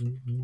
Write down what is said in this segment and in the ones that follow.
Mm-hmm.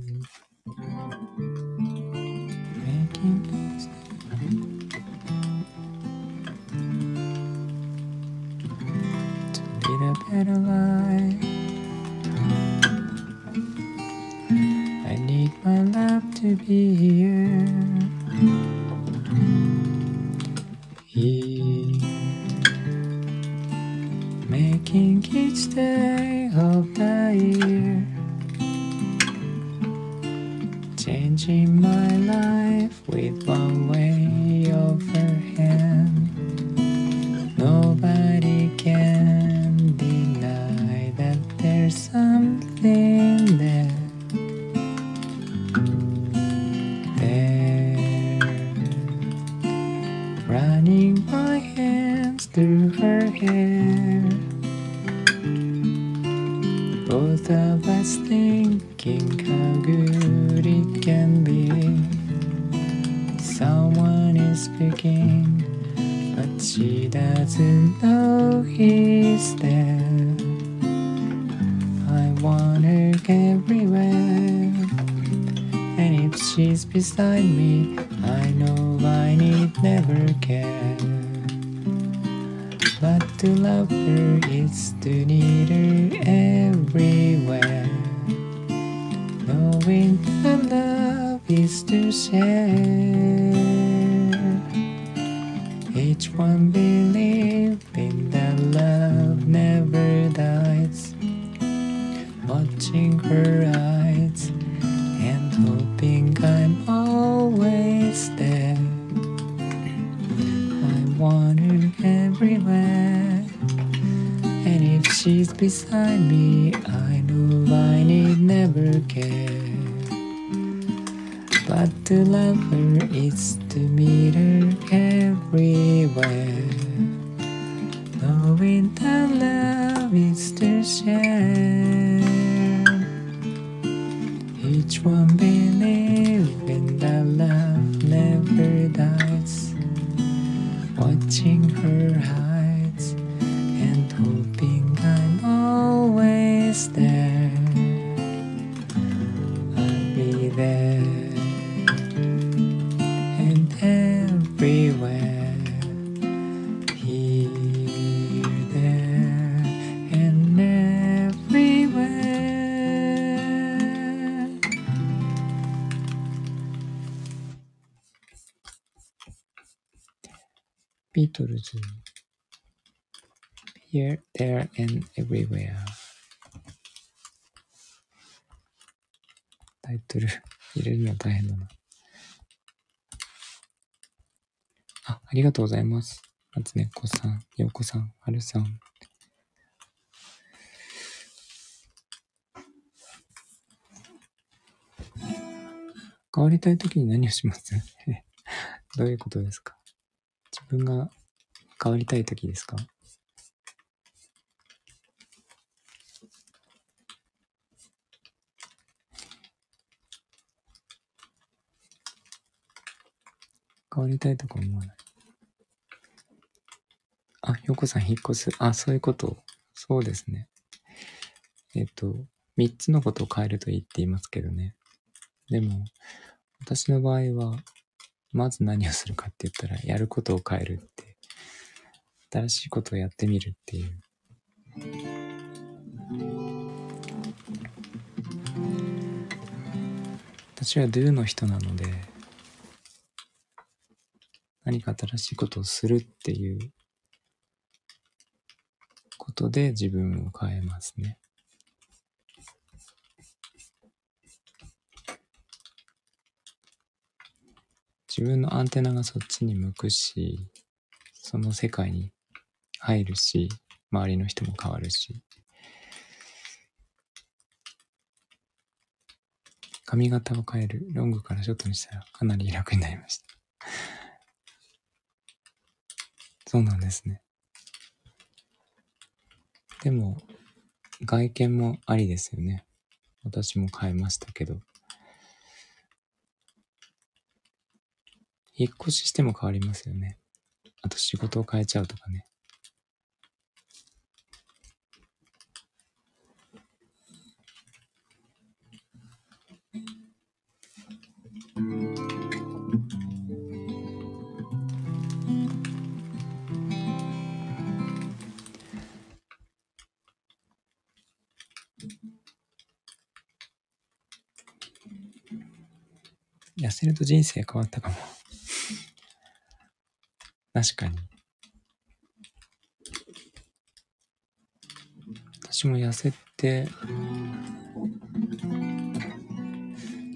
mirror everywhere. りがとうございます。松根っこさん、ようこさん、はるさん。変わりたいときに何をします？どういうことですか？自分が変わりたいときですか？変わりたいとか思わない？あ、よこさん引っ越す。あ、そういうこと。そうですね。えっ、と、三つのことを変えるといいって言いますけどね。でも、私の場合は、まず何をするかって言ったら、やることを変えるって、新しいことをやってみるっていう。私は do の人なので、何か新しいことをするっていうことで自分を変えますね。自分のアンテナがそっちに向くし、その世界に入るし、周りの人も変わるし。髪型を変える。ロングからショートにしたらかなり楽になりました。そうなんですね。でも、外見もありですよね。私も変えましたけど。引っ越ししても変わりますよね。あと仕事を変えちゃうとかね。痩せると人生変わったかも。確かに。私も痩せて、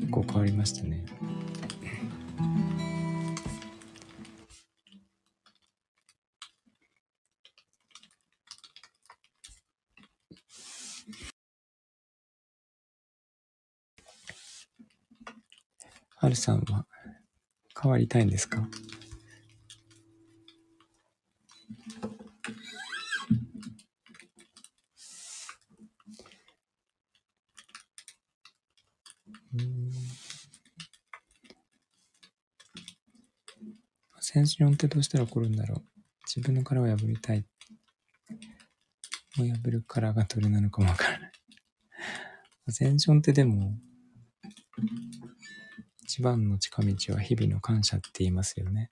結構変わりましたね。はるさんは変わりたいんですか？うんセンションってどうしたら起こるんだろう自分の殻を破りたい。を破る殻がどれなのかもわからない。アセンションってでも、一番の近道は日々の感謝って言いますよね。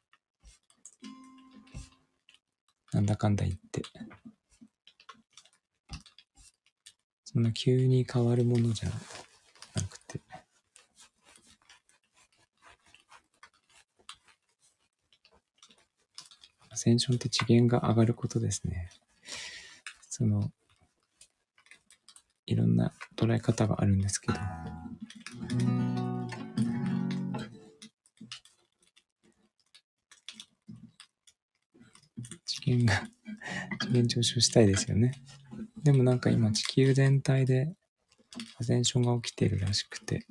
なんだかんだ言って。そんな急に変わるものじゃなくて。アセンションって次元が上がることですね。その、いろんな捉え方があるんですけど。次元が、次元上昇したいですよね。でもなんか今地球全体でアセンションが起きてるらしくて、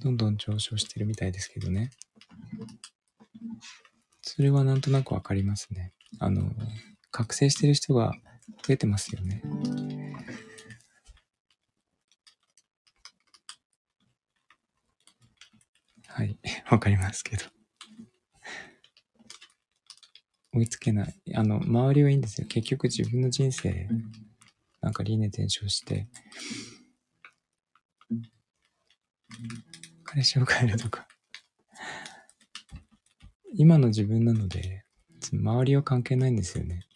どんどん上昇してるみたいですけどね。それはなんとなくわかりますね。あの、覚醒してる人が増えてますよね。はい、わかりますけど。追いつけない。あの、周りはいいんですよ。結局自分の人生、なんか輪廻転生して、彼氏を変えるとか。今の自分なので、周りは関係ないんですよね。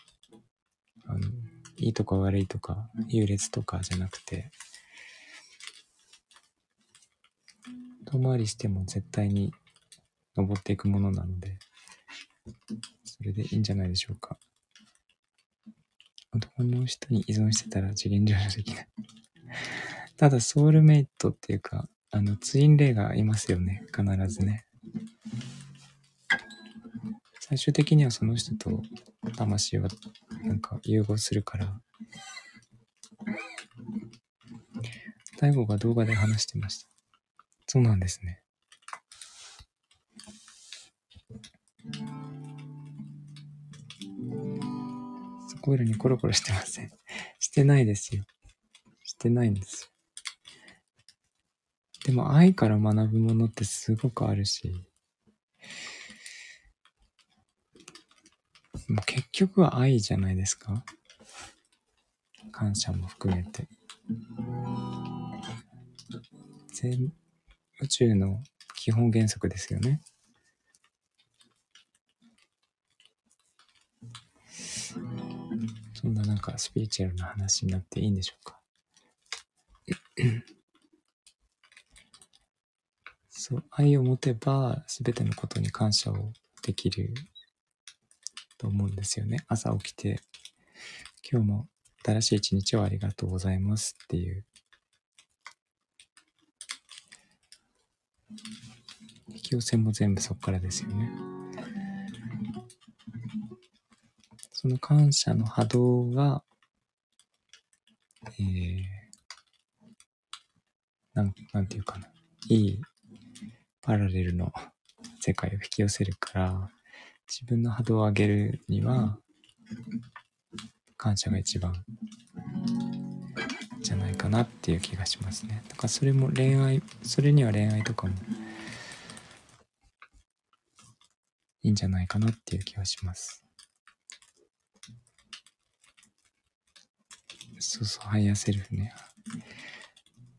あの、いいとか悪いとか、優劣とかじゃなくて、遠回りしても絶対に登っていくものなので、それでいいんじゃないでしょうか。男の人に依存してたら次元上昇できない。ただ、ソウルメイトっていうか、あの、ツインレイがいますよね。必ずね。最終的にはその人と魂はなんか融合するから。大悟が動画で話してました。そうなんですね。そこいらにコロコロしてません。してないですよ。してないんですよ。でも愛から学ぶものってすごくあるし、もう結局は愛じゃないですか？感謝も含めて。全宇宙の基本原則ですよね。なんかスピリチュアルな話になっていいんでしょうか？そう、愛を持てば全てのことに感謝をできると思うんですよね。朝起きて、今日も新しい一日をありがとうございますっていう。引き寄せも全部そこからですよね。その感謝の波動が、えー、なん、なんていうかな。いいパラレルの世界を引き寄せるから、自分の波動を上げるには、感謝が一番じゃないかなっていう気がしますね。だからそれも恋愛、それには恋愛とかもいいんじゃないかなっていう気がします。そうそう、ハイヤーセルフね。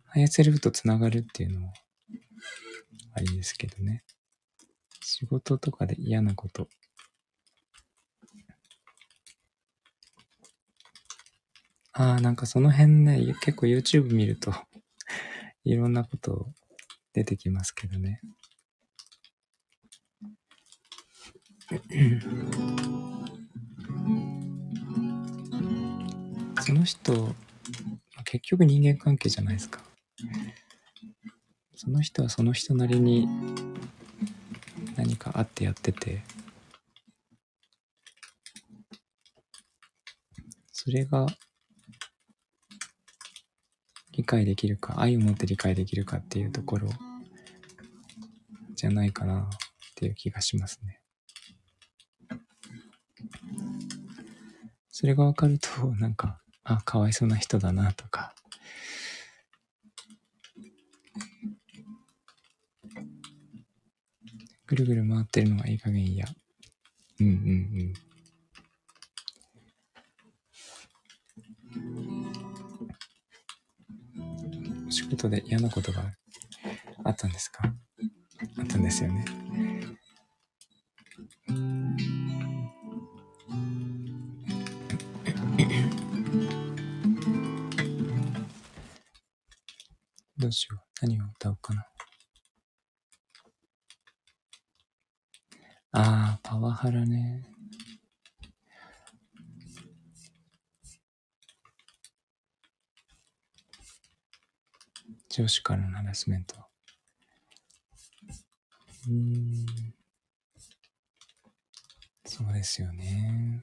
ハイヤーセルフとつながるっていうのもありですけどね。仕事とかで嫌なこと。ああ、なんかその辺ね、結構 YouTube 見ると いろんなこと出てきますけどね。その人、結局人間関係じゃないですか。その人はその人なりに何かあってやってて、それが理解できるか、愛を持って理解できるかっていうところじゃないかなっていう気がしますね。それがわかると、なんか、あ、かわいそうな人だなとか、ぐるぐる回ってるのはいい加減嫌。うんうんうん。お仕事で嫌なことがあったんですか？あったんですよね。うしよう。何を歌おうかな。ああ、パワハラね。上司からのハラスメント。うん。そうですよね。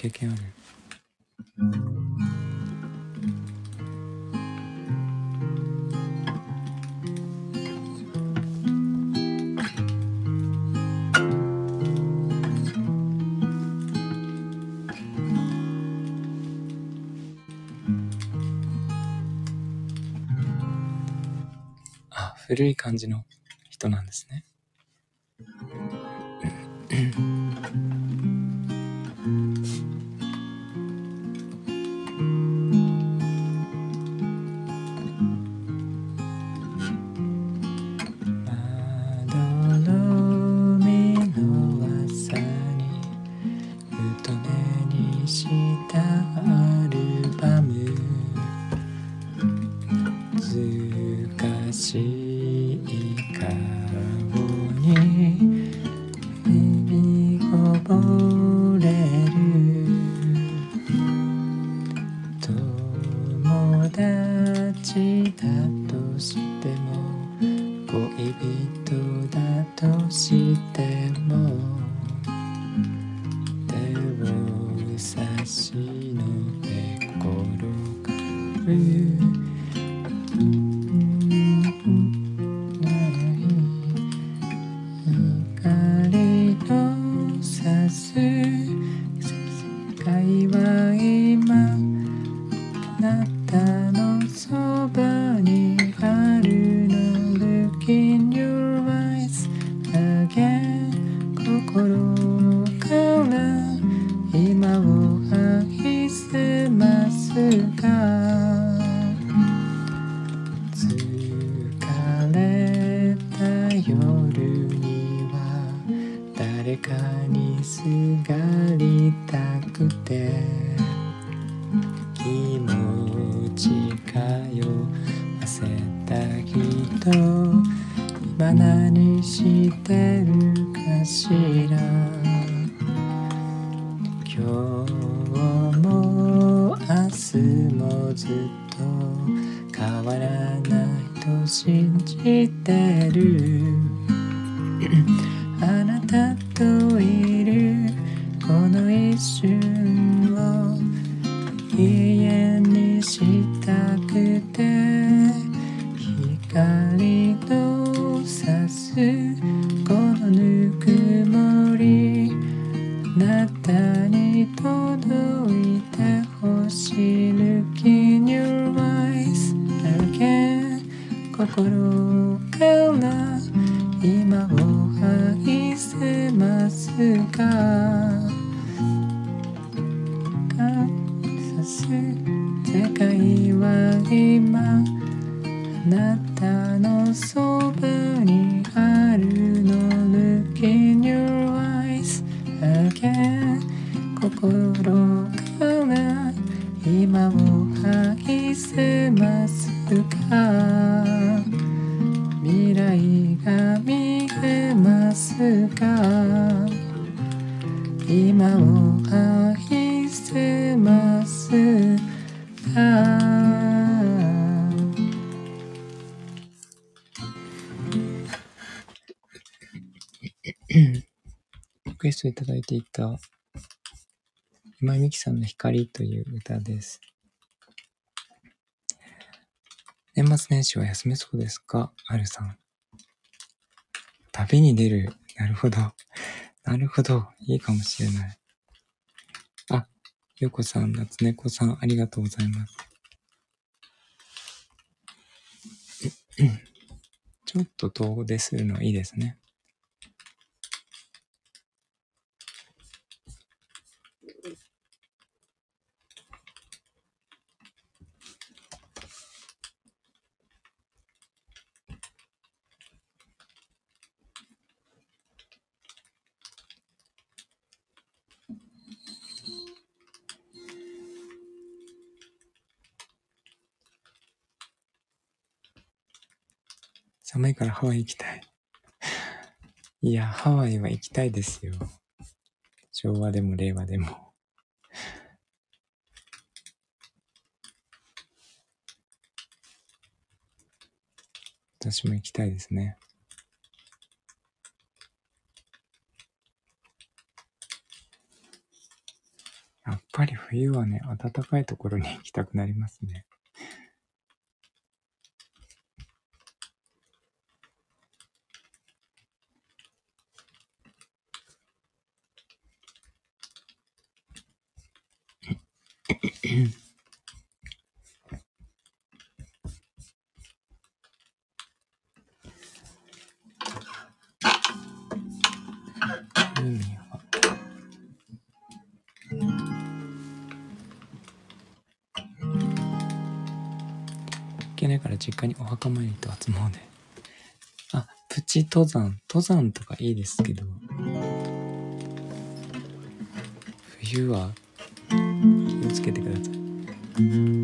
経験あるあ、古い感じの人なんですね。see のただいていた今井美樹さんの光という歌です。年末年始は休めそうですかあるさん。旅に出る。なるほど。なるほど。いいかもしれない。あ、よこさん、夏猫さん、ありがとうございます。ちょっと遠出するのいいですね。寒いからハワイ行きたい。いや、ハワイは行きたいですよ。昭和でも令和でも。私も行きたいですね。やっぱり冬はね、暖かいところに行きたくなりますね。墓参りと初詣。あ、プチ登山。登山とかいいですけど、冬は気をつけてください。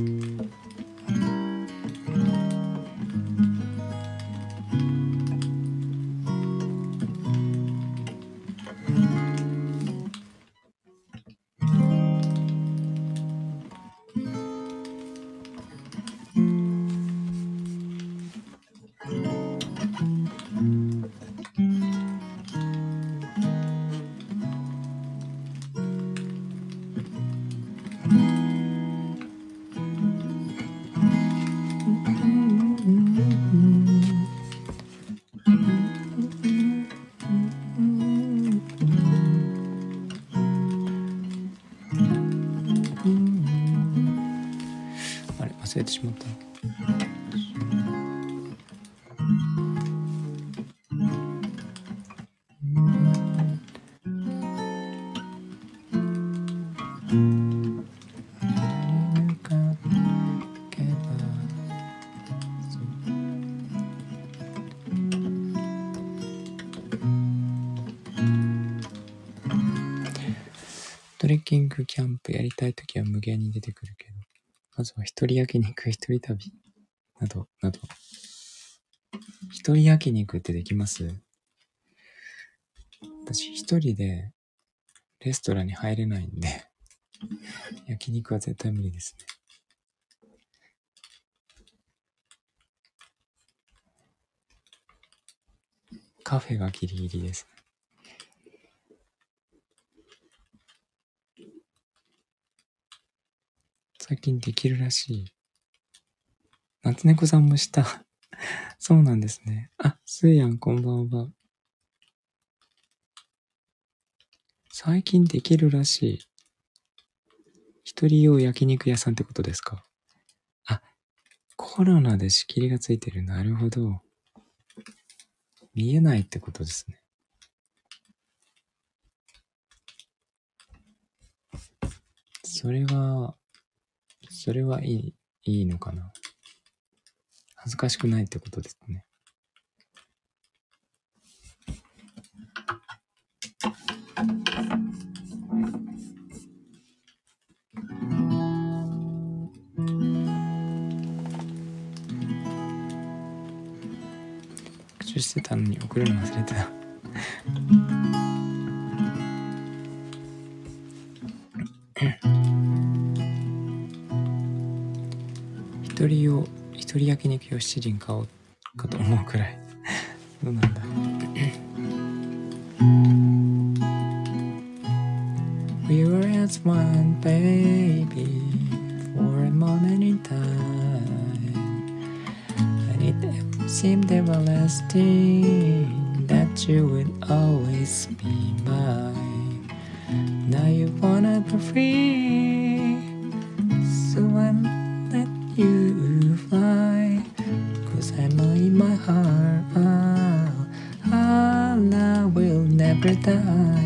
トレッキングキャンプやりたいときは無限に出てくるけど、まずは一人焼肉、一人旅、など、など。一人焼肉ってできます？私一人でレストランに入れないんで、焼肉は絶対無理ですね。カフェがギリギリです。最近できるらしい。夏猫さんもした。そうなんですね。あ、すーやん、こんばんは。最近できるらしい。一人用焼肉屋さんってことですか？あ、コロナで仕切りがついてる。なるほど。見えないってことですね。それは、それはいい、いいのかな。恥ずかしくないってことですね。復習してたのに送るの忘れてた。一人用、一人焼肉用七輪買おうかと思うくらい。どうなんだ。We were as one baby for a moment in time And it seemed everlasting that you would always be mine Now you wanna be free time.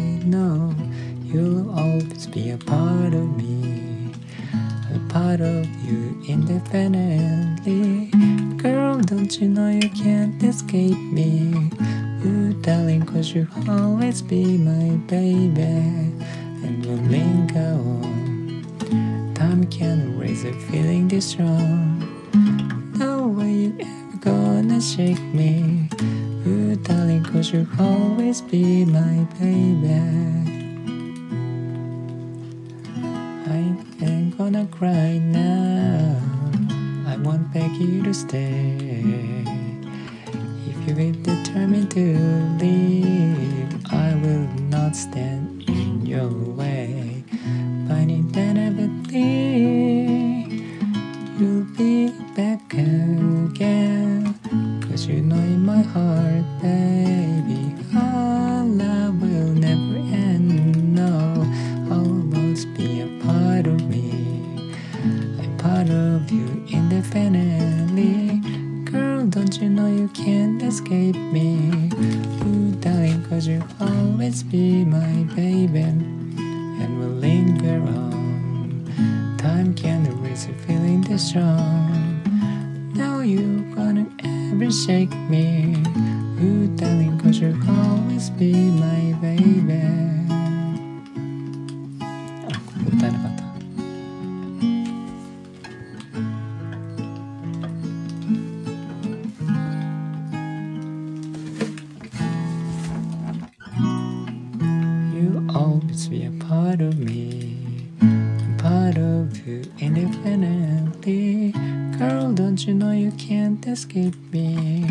Escape me?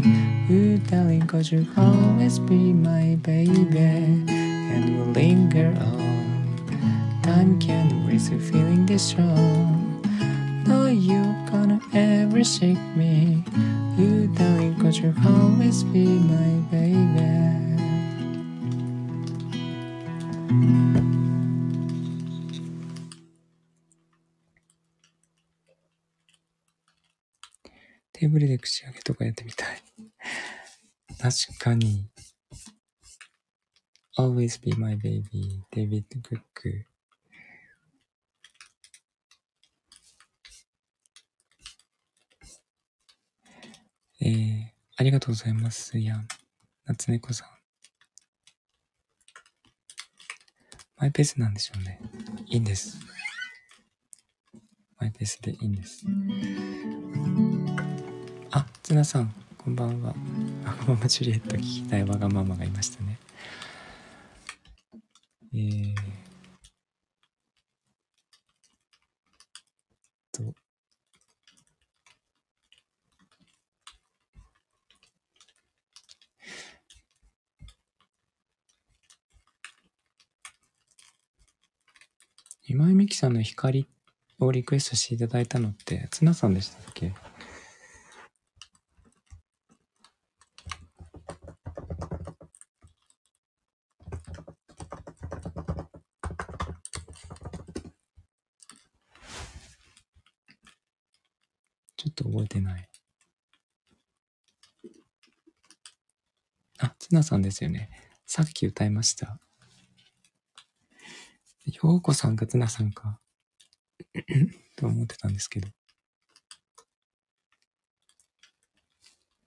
You darling, cause you'll always be my baby, and we'll linger on. Time can't erase a feeling this strong. かに。Always be my baby, デビッド・クック。えー、ありがとうございます。やん。夏猫さん。マイペースなんでしょうね。いいんです。マイペースでいいんです。あ、ツナさん、こんばんは。わがままジュリエット聞きたいわがままがいましたね。えー、と、今井美樹さんの光をリクエストしていただいたのって、ツナさんでしたっけ？と覚えてない。あ、ツナさんですよね。さっき歌いました。ようこさんがツナさんか。と思ってたんですけど。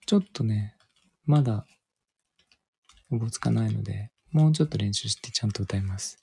ちょっとね、まだ、おぼつかないので、もうちょっと練習してちゃんと歌います。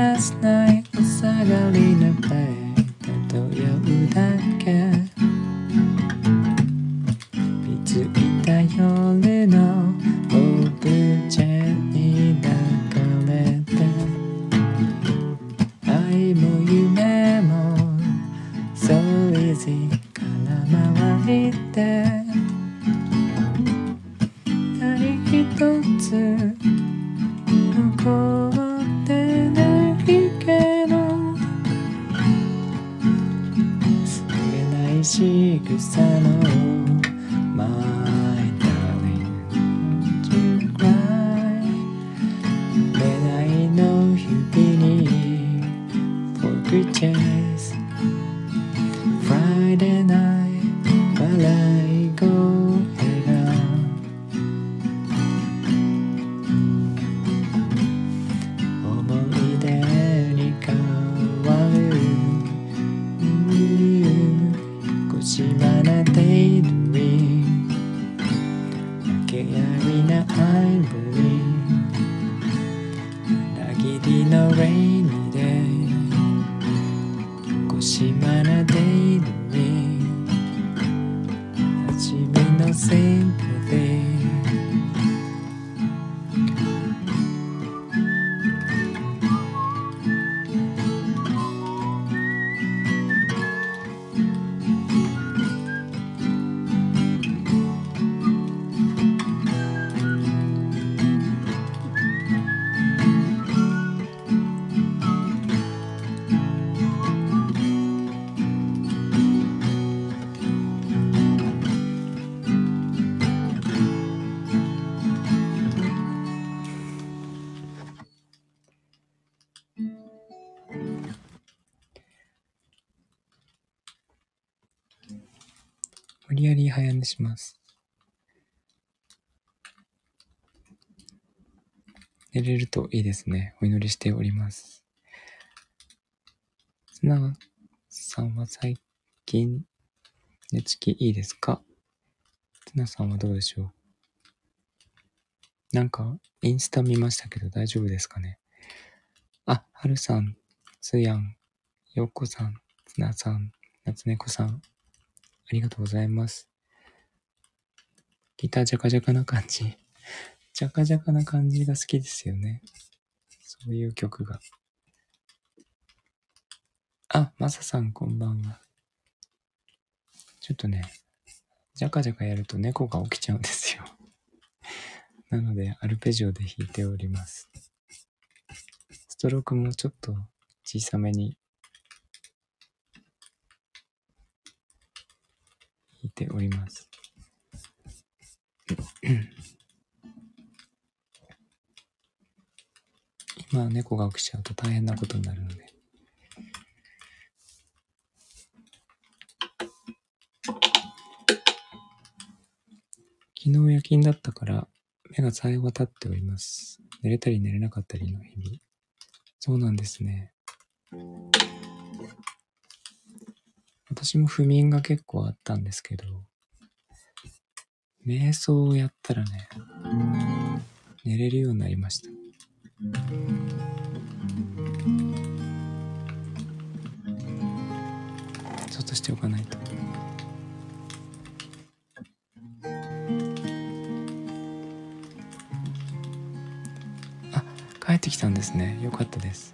Last night お下がりのベ無理やり早寝します。寝れるといいですね。お祈りしております。ツナさんは最近寝つきいいですか？ツナさんはどうでしょう？なんか、インスタ見ましたけど大丈夫ですかね？あ、はるさん、つやん、よっこさん、ツナさん、なつねこさん、ありがとうございます。ギタージャカジャカな感じ。ジャカジャカな感じが好きですよね。そういう曲が。あ、マサさんこんばんは。ちょっとね、ジャカジャカやると猫が起きちゃうんですよ。なので、アルペジオで弾いております。ストロークもちょっと小さめに弾いております。今猫が起きちゃうと大変なことになるので。昨日夜勤だったから目が冴え渡っております。寝れたり寝れなかったりの日々。そうなんですね。私も不眠が結構あったんですけど、瞑想をやったらね、寝れるようになりました。ちょっとしておかないと。あ、帰ってきたんですね。よかったです。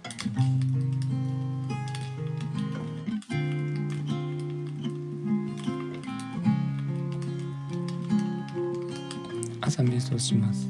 朝瞑想します。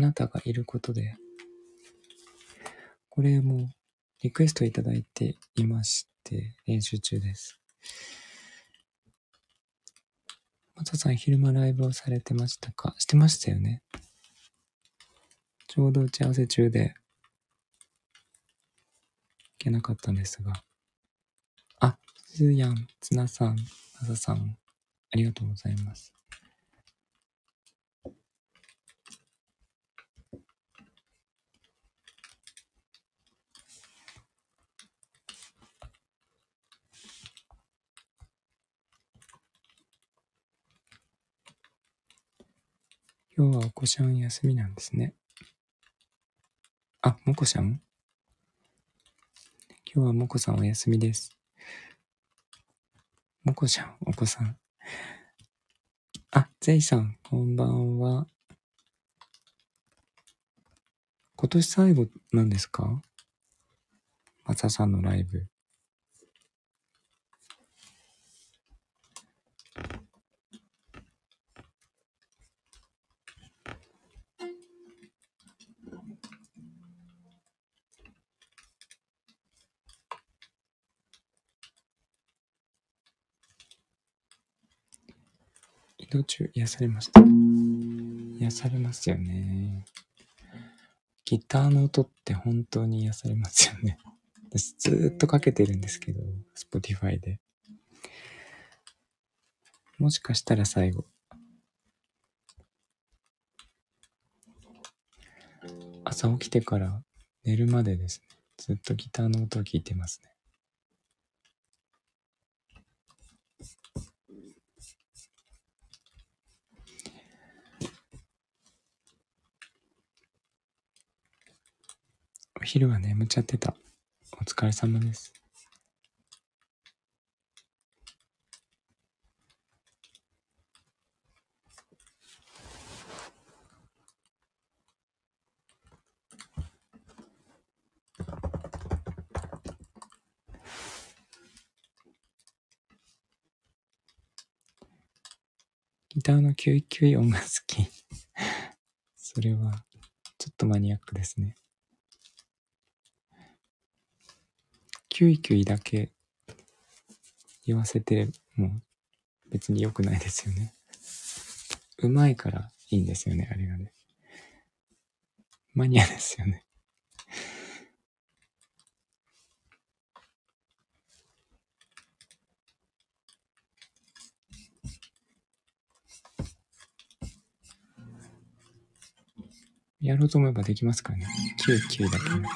あなたがいることでこれもリクエストいただいていまして練習中です。松田さん昼間ライブをされてましたか？してましたよね。ちょうど打ち合わせ中でいけなかったんですが。あすーやんつなさんなささんありがとうございます。今日はお子ちゃん休みなんですね。あ、もこちゃん？今日はもこさんお休みです。もこちゃん、お子さん。あ、ゼイさん、こんばんは。今年最後なんですか？マサさんのライブ。動中癒されました。癒されますよね。ギターの音って本当に癒されますよね。私ずっとかけてるんですけど、Spotify で。もしかしたら最後。朝起きてから寝るまでですね。ずっとギターの音を聞いてますね。昼は眠っちゃってた。お疲れ様です。ギターのキュイキュイ音が好き。それは、ちょっとマニアックですね。キュイキュイだけ言わせても別に良くないですよね。うまいからいいんですよね、あれがね。マニアですよね。やろうと思えばできますからね。キュイキュイだけ、ね。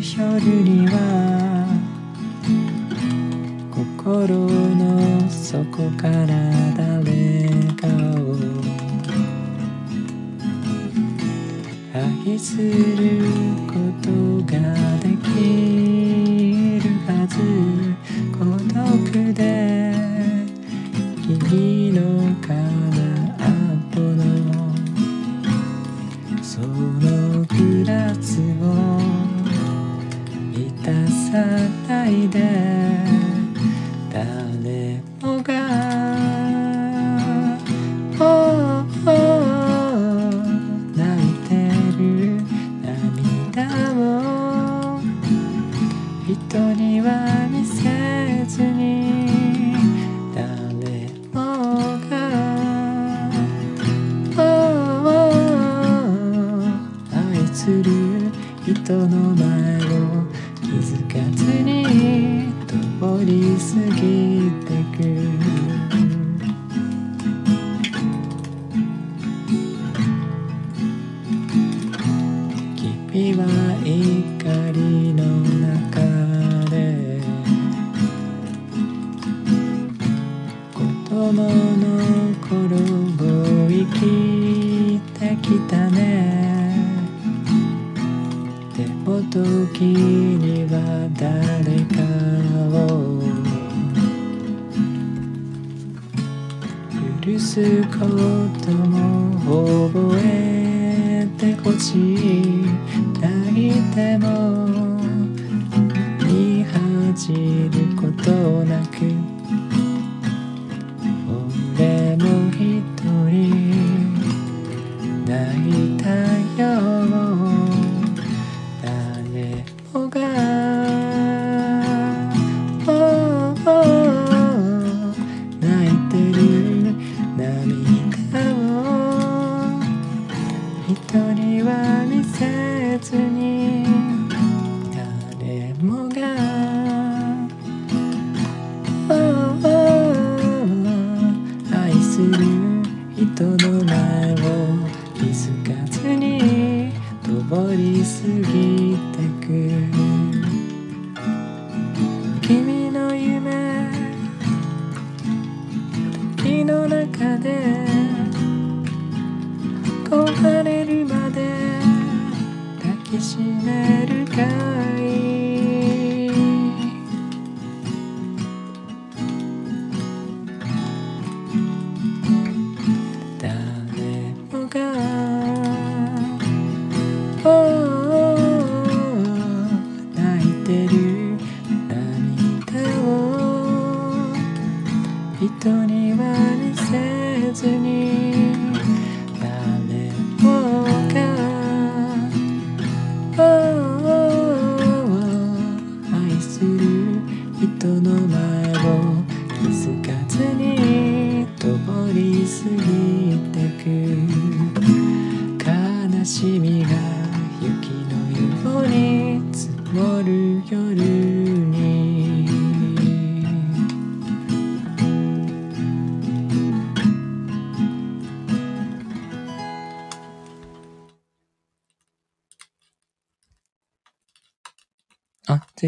夜には心の底から誰かを愛することができるはず。孤独で爱的。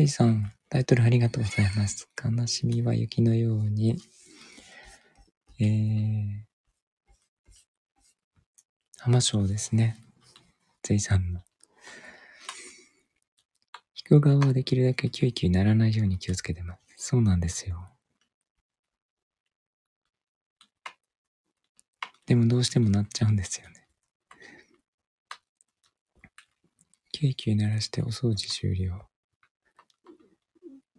さん、タイトルありがとうございます。悲しみは雪のように、えー、浜章ですね。ゼイさんの。弾く側はできるだけキュイキュイならないように気をつけてます。そうなんですよ。でもどうしてもなっちゃうんですよね。キュイキュイ鳴らしてお掃除終了。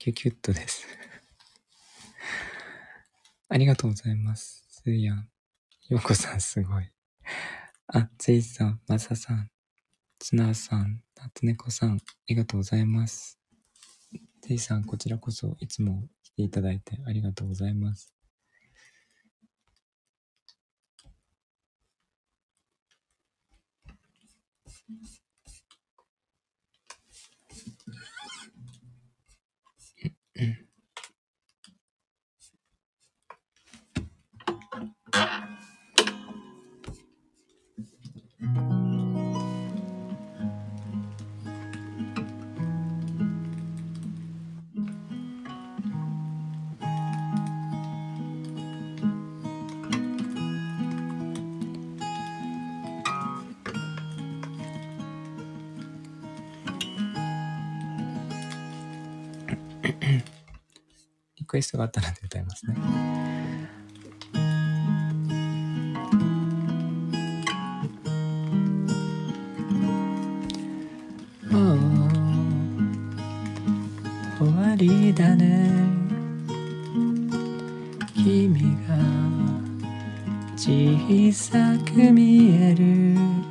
キュキュッとです ありがとうございます。スーヤン。ヨうこさんすごい。あ、ゼイさん、マサさん、ツナーさん、タツネコさん、ありがとうございます。ゼイさん、こちらこそいつも来ていただいてありがとうございます。リクエストがあったらで歌いますね。だね君が小さく見える。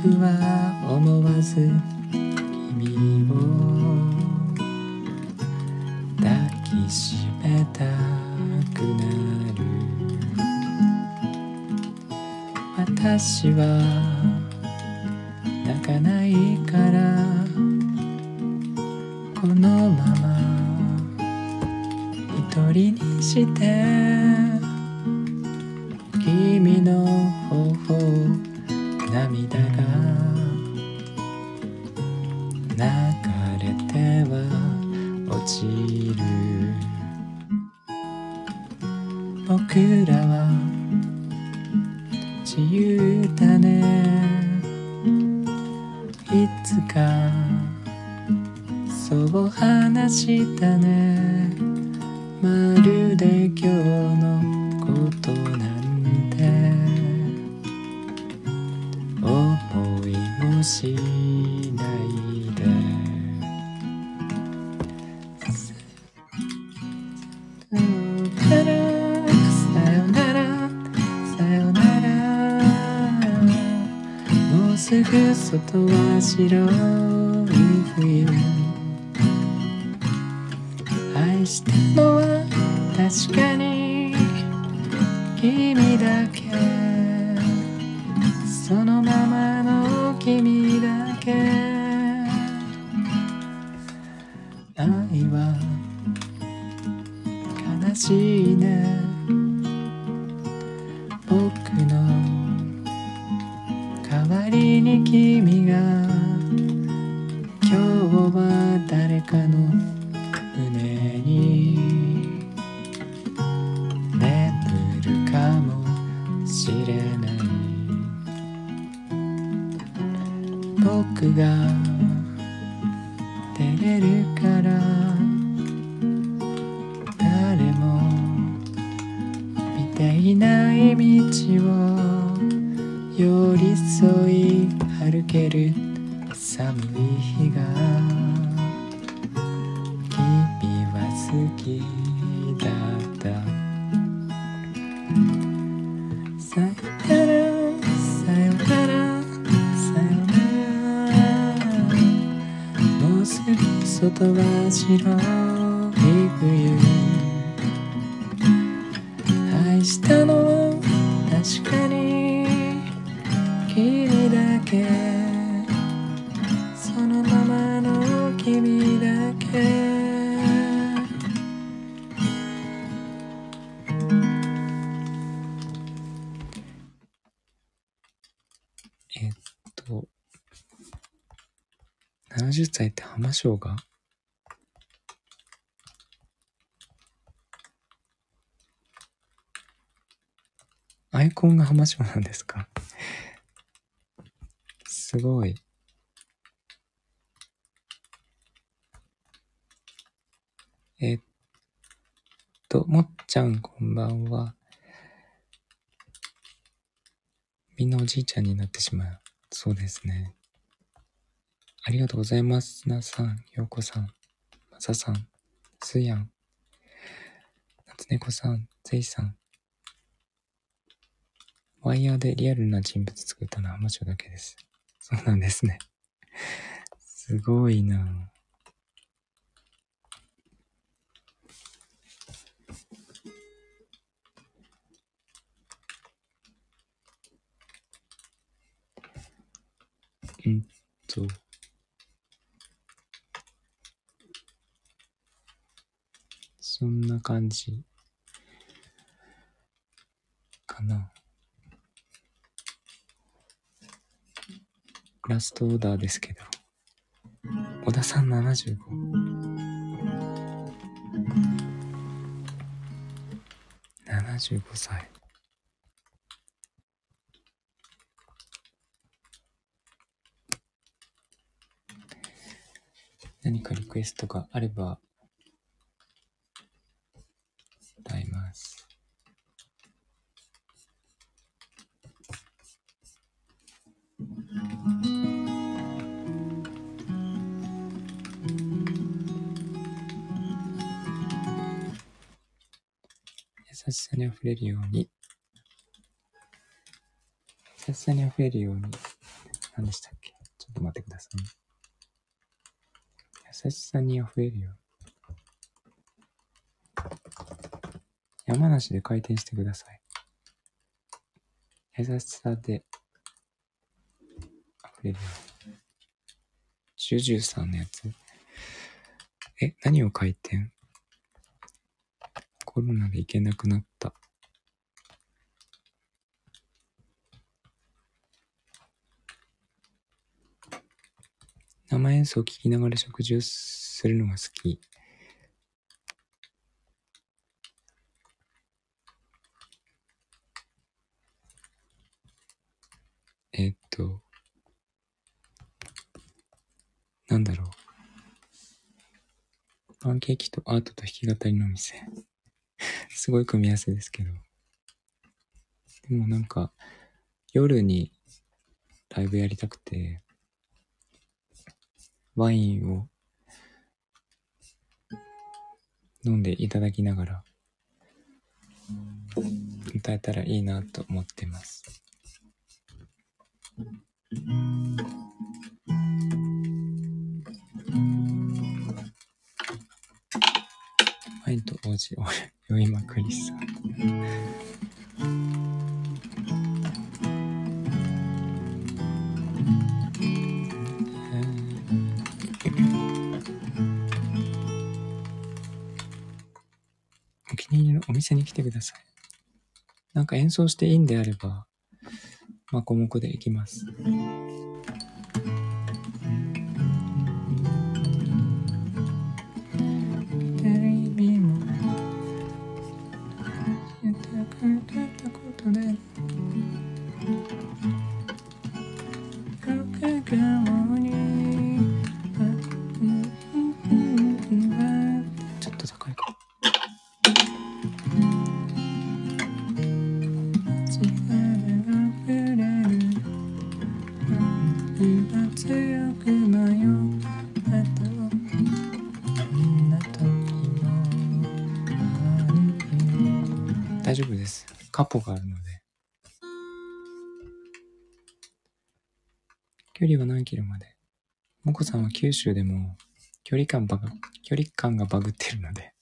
僕は思わず流れては落ちる。僕らは冬愛したのは確かに君だけそのままの君だけ。えっと70歳って浜省がアイコンが浜省なんですか？すごい。えっと、もっちゃんこんばんは。みんなおじいちゃんになってしまう。そうですね。ありがとうございます。なさん、ようこさん、まささん、すやん、夏猫さん、ぜいさん。ワイヤーでリアルな人物作ったのは浜町だけです。そうなんですね。すごいなうんと。そんな感じかな。ラストオーダーですけど。小田さん75。75歳。何かリクエストがあれば、優しさに溢れるように、優しさに溢れるように、何でしたっけ？ちょっと待ってください、優しさに溢れるように。山梨で回転してください。優しさで溢れるように。ジュジュさんのやつ？え、何を回転？コロナで行けなくなった。生演奏を聴きながら食事をするのが好き。えっと、なんだろう。パンケーキとアートと弾き語りの店。すごい組み合わせですけど。でもなんか、夜にライブやりたくて、ワインを飲んでいただきながら、歌えたらいいなと思ってます。ワインと王子を 酔いまくりさ。お気に入りのお店に来てください。なんか演奏していいんであれば、まこもこで行きます。離は何キロまで？もこさんは九州でも距離感バグ、距離感がバグってるので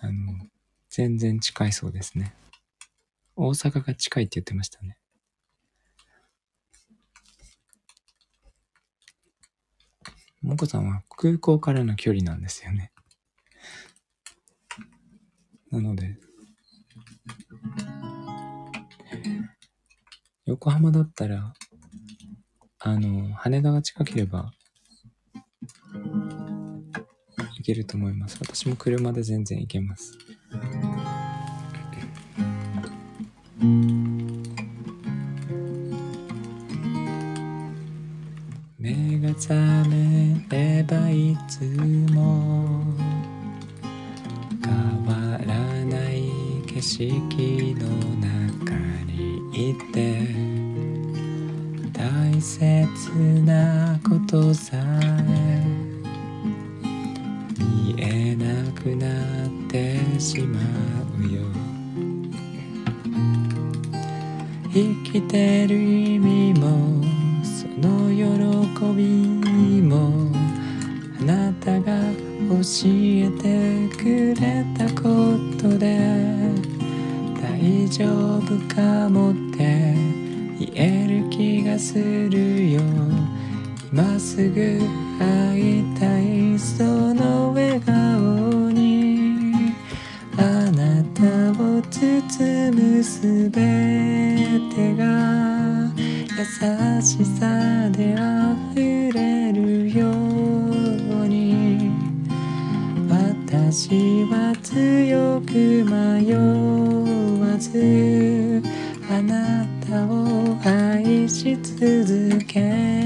あの、全然近いそうですね。大阪が近いって言ってましたね。もこさんは空港からの距離なんですよね。なので、横浜だったら、あの、羽田が近ければけると思います。私も車で全然行けます。目が覚めればいつも変わらない景色の中にいて切なことさえ見えなくなってしまうよ。生きてる意味もその喜びもあなたが教えてくれたことで大丈夫かもって気がするよ。今すぐ会いたい。その笑顔に。あなたを包むすべてが優しさで溢れるように。私は強く迷わ続け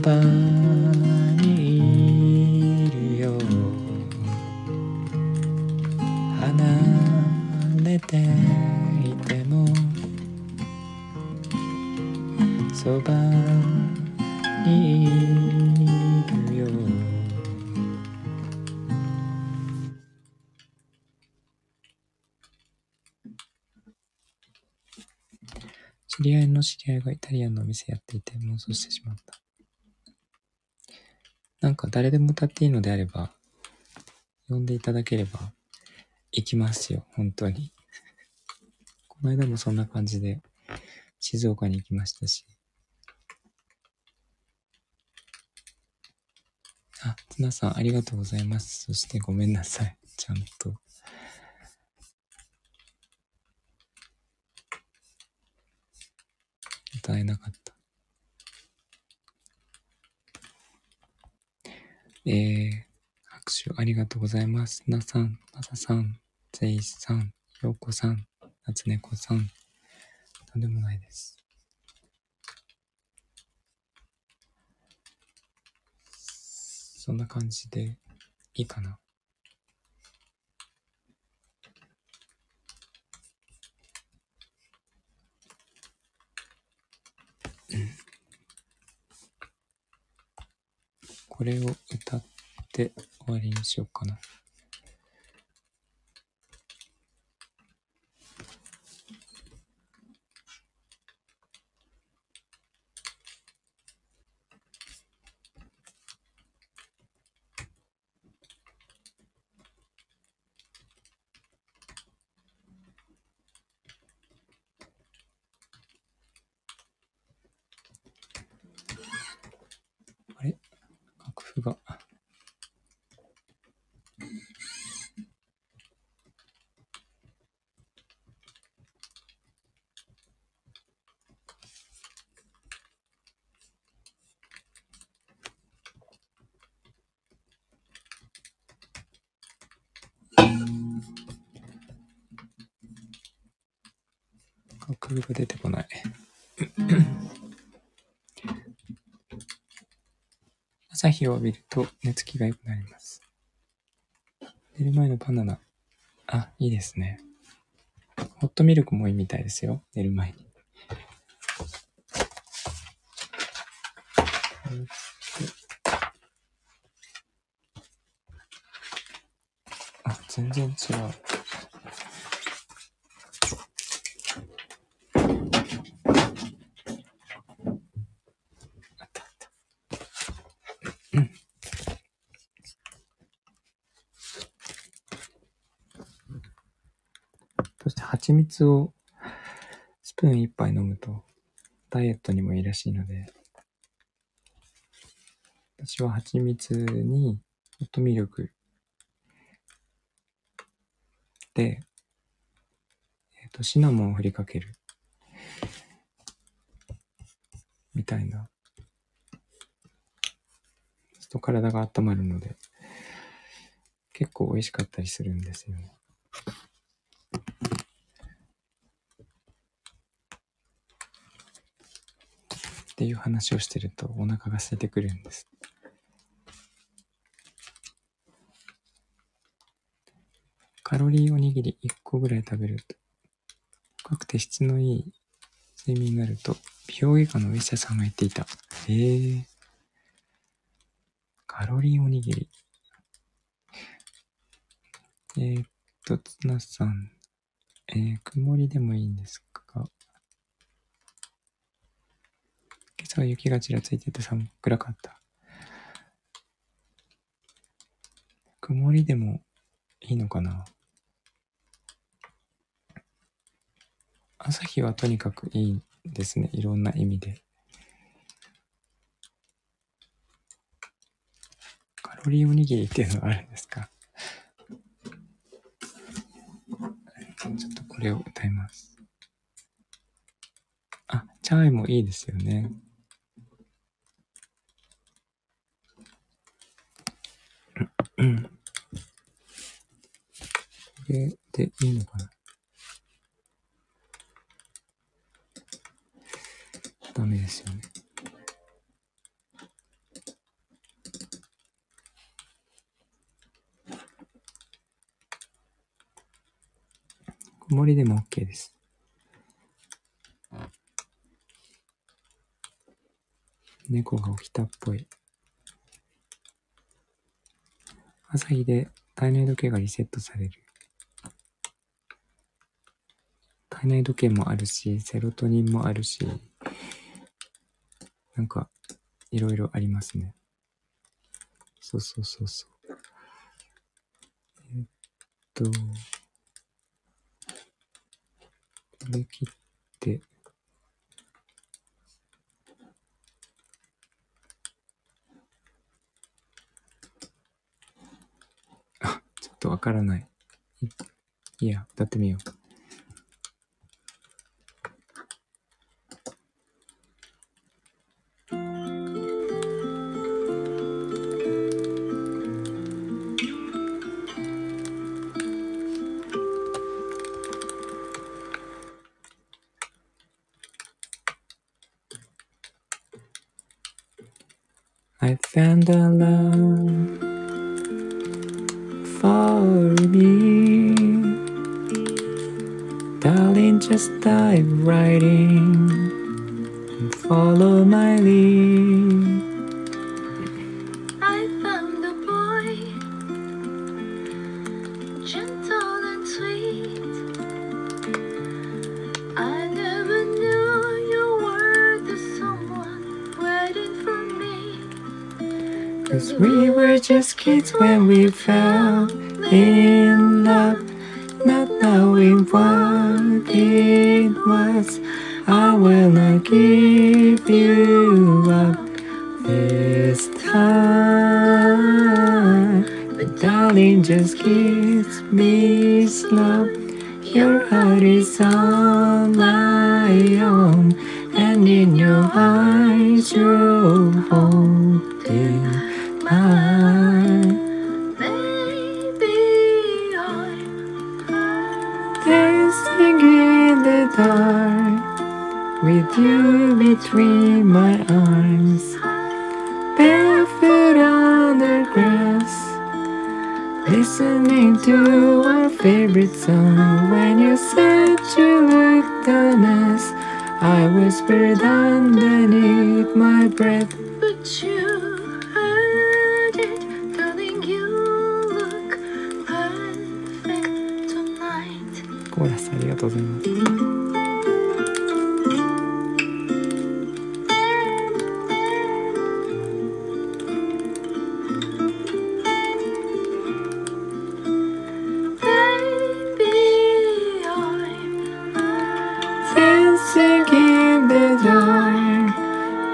ばにいるよ離れていてもそばにいるよ知り合いの知り合いがイタリアンのお店やっていて妄想してしまった。なんか誰でも歌っていいのであれば、呼んでいただければ行きますよ、本当に。この間もそんな感じで静岡に行きましたし。あ、ツナさんありがとうございます。そしてごめんなさい。ちゃんと。歌えなかったえー、拍手ありがとうございます。なさん、まささん、ぜいさん、ようこさん、なつねこさん。とんでもないです。そんな感じでいいかな。これを歌って終わりにしようかな。あれ楽譜が。架空が出てこない。朝日を浴びると寝つきが良くなります。寝る前のバナナ。あ、いいですね。ホットミルクもいいみたいですよ。寝る前に。あ、全然違う。蜂蜜をスプーン一杯飲むとダイエットにもいいらしいので、私は蜂蜜にホットミルクで、えっ、ー、と、シナモンを振りかける。みたいな。と体が温まるので、結構美味しかったりするんですよね。いう話をしてるとお腹が空いてくるんです。カロリーおにぎり1個ぐらい食べると、深くて質のいい睡眠になると、美容外科のお医者さんが言っていた。えー、カロリーおにぎり。えー、っと、つなさん、えー、曇りでもいいんですか今朝は雪がちらついてて寒暗かった。曇りでもいいのかな？朝日はとにかくいいですね。いろんな意味で。カロリーおにぎりっていうのがあるんですか？ちょっとこれを歌います。あ、チャイもいいですよね。うん。これでいいのかなダメですよね。曇りでも OK です。猫が起きたっぽい。朝日で体内時計がリセットされる。体内時計もあるし、セロトニンもあるし、なんか、いろいろありますね。そうそうそうそう。えっと、これ切って、あ、ちょっとわからない。いいや、歌ってみよう。I found a love for me. Darling, just dive right in and follow my lead.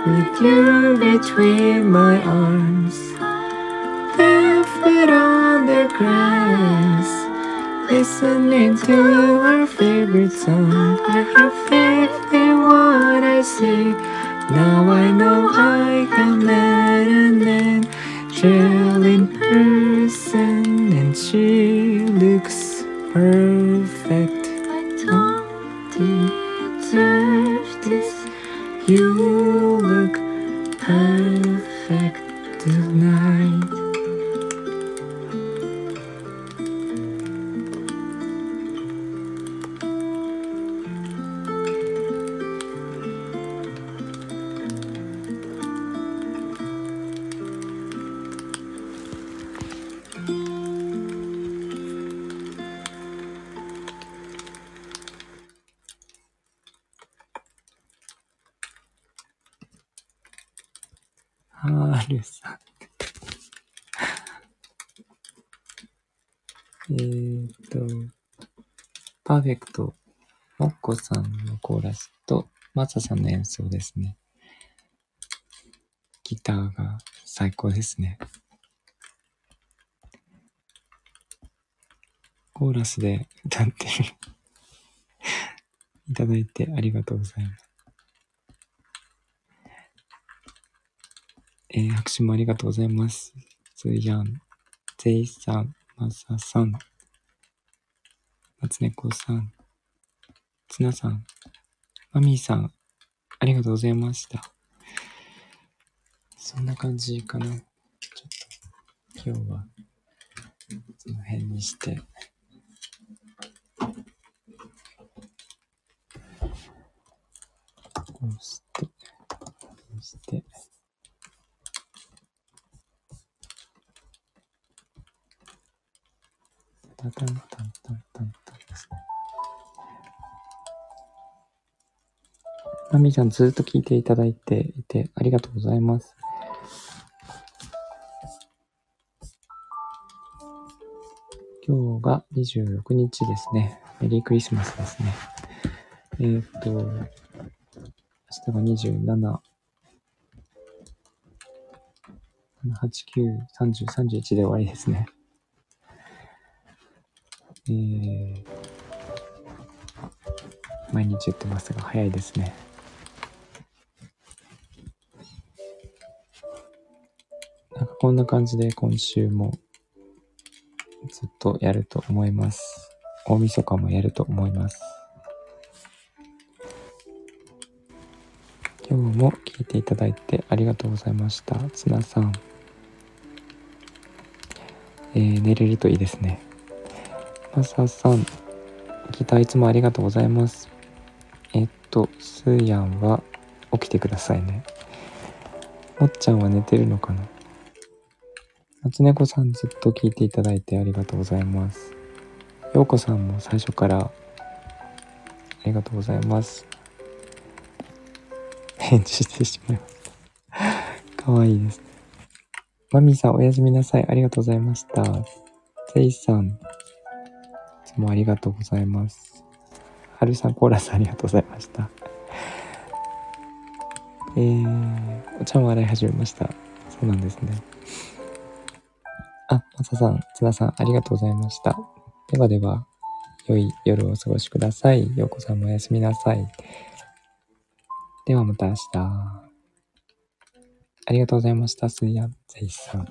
With you between my arms. Barefoot on the grass, listening to our favorite song. I have faith in what I see. Now I know I can let an angel in person, and she looks perfect. I don't deserve this. You perfect. フェクト、もっこさんのコーラスと、マサさんの演奏ですね。ギターが最高ですね。コーラスで歌ってるいただいてありがとうございます。えー、拍手もありがとうございます。つーやん、ゼイさん、マサさん、松猫さん、ツナさん、マミーさん、ありがとうございました。そんな感じかな。ちょっと、今日は、この辺にして、こうして、こうして、タタンタンタンタンタンですね。マミちゃんずっと聞いていただいていてありがとうございます。今日が26日ですね。メリークリスマスですね。えーっと、明日が27、8、9、30、31で終わりですね。えー、毎日言ってますが、早いですね。なんかこんな感じで今週もずっとやると思います。大晦日もやると思います。今日も聞いていただいてありがとうございました。ツナさん。えー、寝れるといいですね。マサさん、ギターいつもありがとうございます。と、スーヤンは起きてくださいね。もっちゃんは寝てるのかな？夏猫さんずっと聞いていただいてありがとうございます。ようこさんも最初からありがとうございます。返事してしまいました。かわいいですね。マミさんおやすみなさい。ありがとうございました。ゼイさん、いつもありがとうございます。はるさんコーラスありがとうございました。えー、お茶も洗い始めました。そうなんですね。あ、まささん、つなさん、ありがとうございました。ではでは、良い夜をお過ごしください。ようこさんもおやすみなさい。ではまた明日。ありがとうございました。すいや、ぜいさん。